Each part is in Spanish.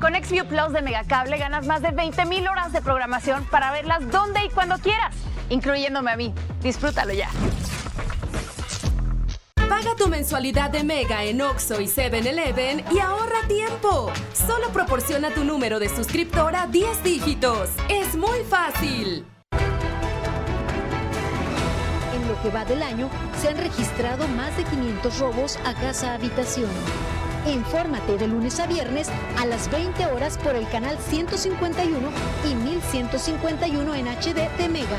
Con XView Plus de Megacable ganas más de 20 mil horas de programación para verlas donde y cuando quieras, incluyéndome a mí. Disfrútalo ya. Paga tu mensualidad de Mega en Oxo y 7-Eleven y ahorra tiempo. Solo proporciona tu número de suscriptora 10 dígitos. Es muy fácil. En lo que va del año, se han registrado más de 500 robos a casa-habitación. Infórmate de lunes a viernes a las 20 horas por el canal 151 y 1151 en HD de Mega.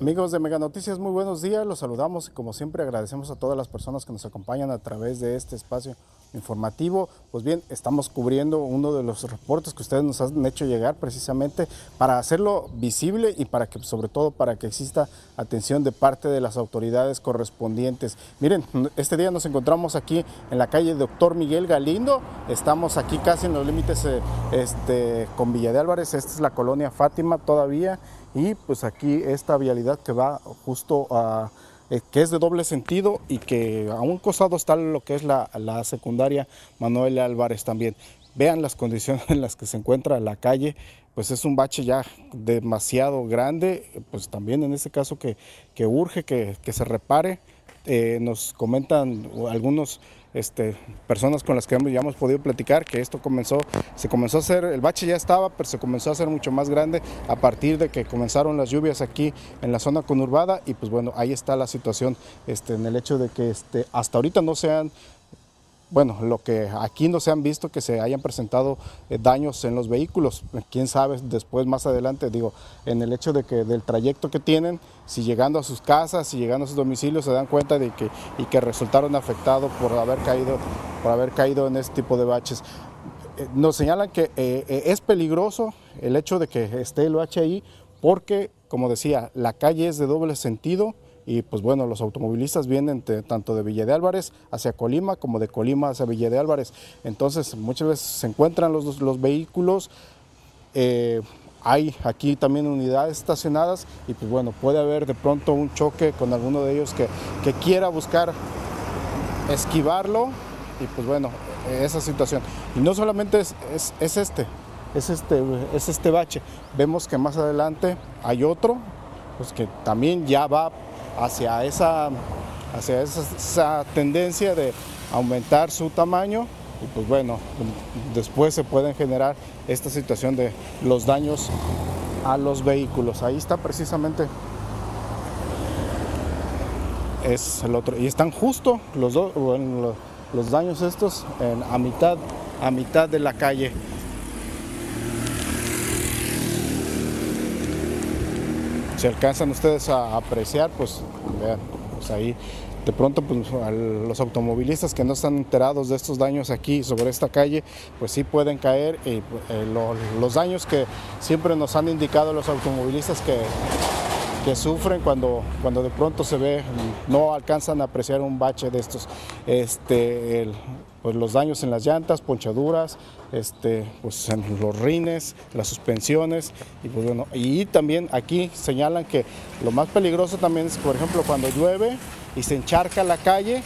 Amigos de Mega Noticias, muy buenos días. Los saludamos y como siempre agradecemos a todas las personas que nos acompañan a través de este espacio informativo. Pues bien, estamos cubriendo uno de los reportes que ustedes nos han hecho llegar precisamente para hacerlo visible y para que, sobre todo, para que exista atención de parte de las autoridades correspondientes. Miren, este día nos encontramos aquí en la calle Doctor Miguel Galindo. Estamos aquí casi en los límites eh, este, con Villa de Álvarez. Esta es la colonia Fátima todavía y pues aquí esta vialidad que va justo a eh, que es de doble sentido y que a un costado está lo que es la, la, secundaria Manuel Álvarez también. Vean las condiciones en las que se encuentra la calle, pues es un bache ya demasiado grande, pues también en este caso que, que urge que, que se repare. Eh, nos comentan algunos este, personas con las que ya hemos podido platicar, que esto comenzó, se comenzó a hacer, el bache ya estaba, pero se comenzó a hacer mucho más grande a partir de que comenzaron las lluvias aquí en la zona conurbada y pues bueno, ahí está la situación este, en el hecho de que este, hasta ahorita no se han bueno, lo que aquí no se han visto que se hayan presentado eh, daños en los vehículos. Quién sabe después, más adelante, digo, en el hecho de que del trayecto que tienen, si llegando a sus casas, si llegando a sus domicilios se dan cuenta de que y que resultaron afectados por haber caído, por haber caído en este tipo de baches. Eh, nos señalan que eh, es peligroso el hecho de que esté el bache ahí porque, como decía, la calle es de doble sentido y pues bueno, los automovilistas vienen tanto de Villa de Álvarez hacia Colima como de Colima hacia Villa de Álvarez. Entonces muchas veces se encuentran los, los vehículos, eh, hay aquí también unidades estacionadas y pues bueno, puede haber de pronto un choque con alguno de ellos que, que quiera buscar esquivarlo y pues bueno, esa situación. Y no solamente es, es, es este, es este, es este bache. Vemos que más adelante hay otro, pues que también ya va hacia esa, hacia esa, tendencia de aumentar su tamaño y pues bueno, después se pueden generar esta situación de los daños a los vehículos. Ahí está precisamente es el otro y están justo los dos los daños estos a mitad a mitad de la calle. Si alcanzan ustedes a apreciar, pues vean, pues ahí de pronto pues, los automovilistas que no están enterados de estos daños aquí sobre esta calle, pues sí pueden caer y eh, lo, los daños que siempre nos han indicado los automovilistas que, que sufren cuando, cuando de pronto se ve, no alcanzan a apreciar un bache de estos. Este, pues los daños en las llantas, ponchaduras, este, pues en los rines, las suspensiones y pues bueno, y también aquí señalan que lo más peligroso también es, por ejemplo, cuando llueve y se encharca la calle,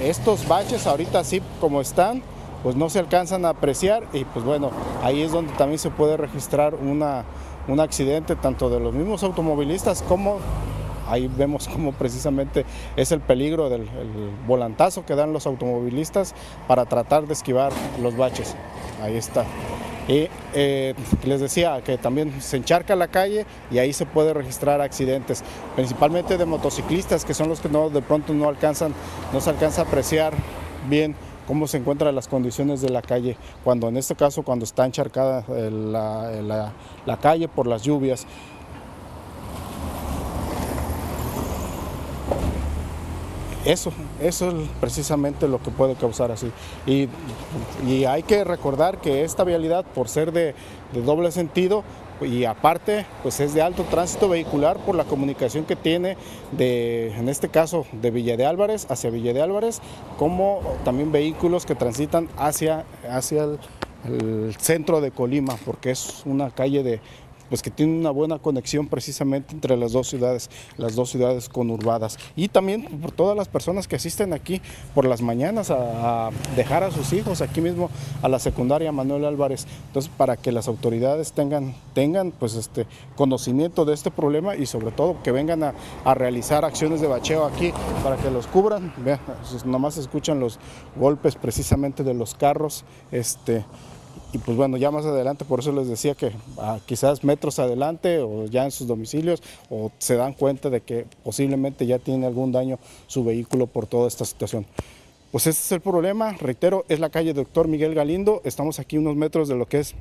estos baches ahorita así como están, pues no se alcanzan a apreciar y pues bueno, ahí es donde también se puede registrar una, un accidente tanto de los mismos automovilistas como ahí vemos cómo precisamente es el peligro del el volantazo que dan los automovilistas para tratar de esquivar los baches. Ahí está. Y eh, les decía que también se encharca la calle y ahí se puede registrar accidentes, principalmente de motociclistas, que son los que no, de pronto no alcanzan, no se alcanza a apreciar bien cómo se encuentran las condiciones de la calle, cuando en este caso cuando está encharcada la, la, la calle por las lluvias. Eso, eso es precisamente lo que puede causar así. Y, y hay que recordar que esta vialidad, por ser de, doble sentido, y aparte, pues es de alto tránsito vehicular por la comunicación que tiene de, en este caso, de Villa de Álvarez hacia Villa de Álvarez, como también vehículos que transitan hacia, hacia el, el centro de Colima, porque es una calle de pues que tiene una buena conexión precisamente entre las dos ciudades, las dos ciudades conurbadas. Y también por todas las personas que asisten aquí por las mañanas a, dejar a sus hijos aquí mismo a la secundaria Manuel Álvarez. Entonces, para que las autoridades tengan, tengan pues este conocimiento de este problema y sobre todo que vengan a, a realizar acciones de bacheo aquí para que los cubran. Vean, nomás escuchan los golpes precisamente de los carros. Este, y pues bueno, ya más adelante, por eso les decía que ah, quizás metros adelante o ya en sus domicilios o se dan cuenta de que posiblemente ya tiene algún daño su vehículo por toda esta situación. Pues ese es el problema, reitero, es la calle Doctor Miguel Galindo, estamos aquí unos metros de lo que es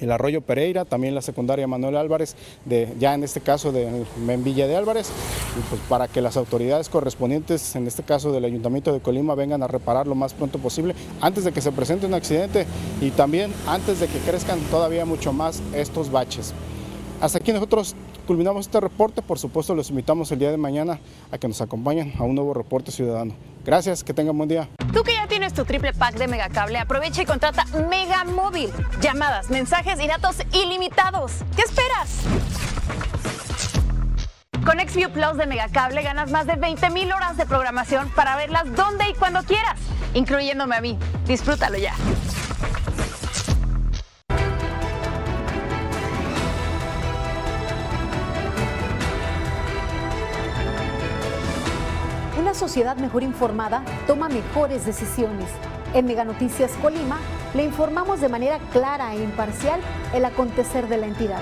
el Arroyo Pereira, también la secundaria Manuel Álvarez, de, ya en este caso de Menvilla de Álvarez, pues para que las autoridades correspondientes, en este caso del Ayuntamiento de Colima, vengan a reparar lo más pronto posible, antes de que se presente un accidente y también antes de que crezcan todavía mucho más estos baches. Hasta aquí nosotros culminamos este reporte, por supuesto los invitamos el día de mañana a que nos acompañen a un nuevo reporte ciudadano. Gracias, que tengan buen día. Tú que ya tienes tu triple pack de Megacable, aprovecha y contrata Mega Móvil. Llamadas, mensajes y datos ilimitados. ¿Qué esperas? Con XView Plus de Megacable ganas más de 20 mil horas de programación para verlas donde y cuando quieras, incluyéndome a mí. Disfrútalo ya. Sociedad mejor informada toma mejores decisiones. En Mega Noticias Colima le informamos de manera clara e imparcial el acontecer de la entidad.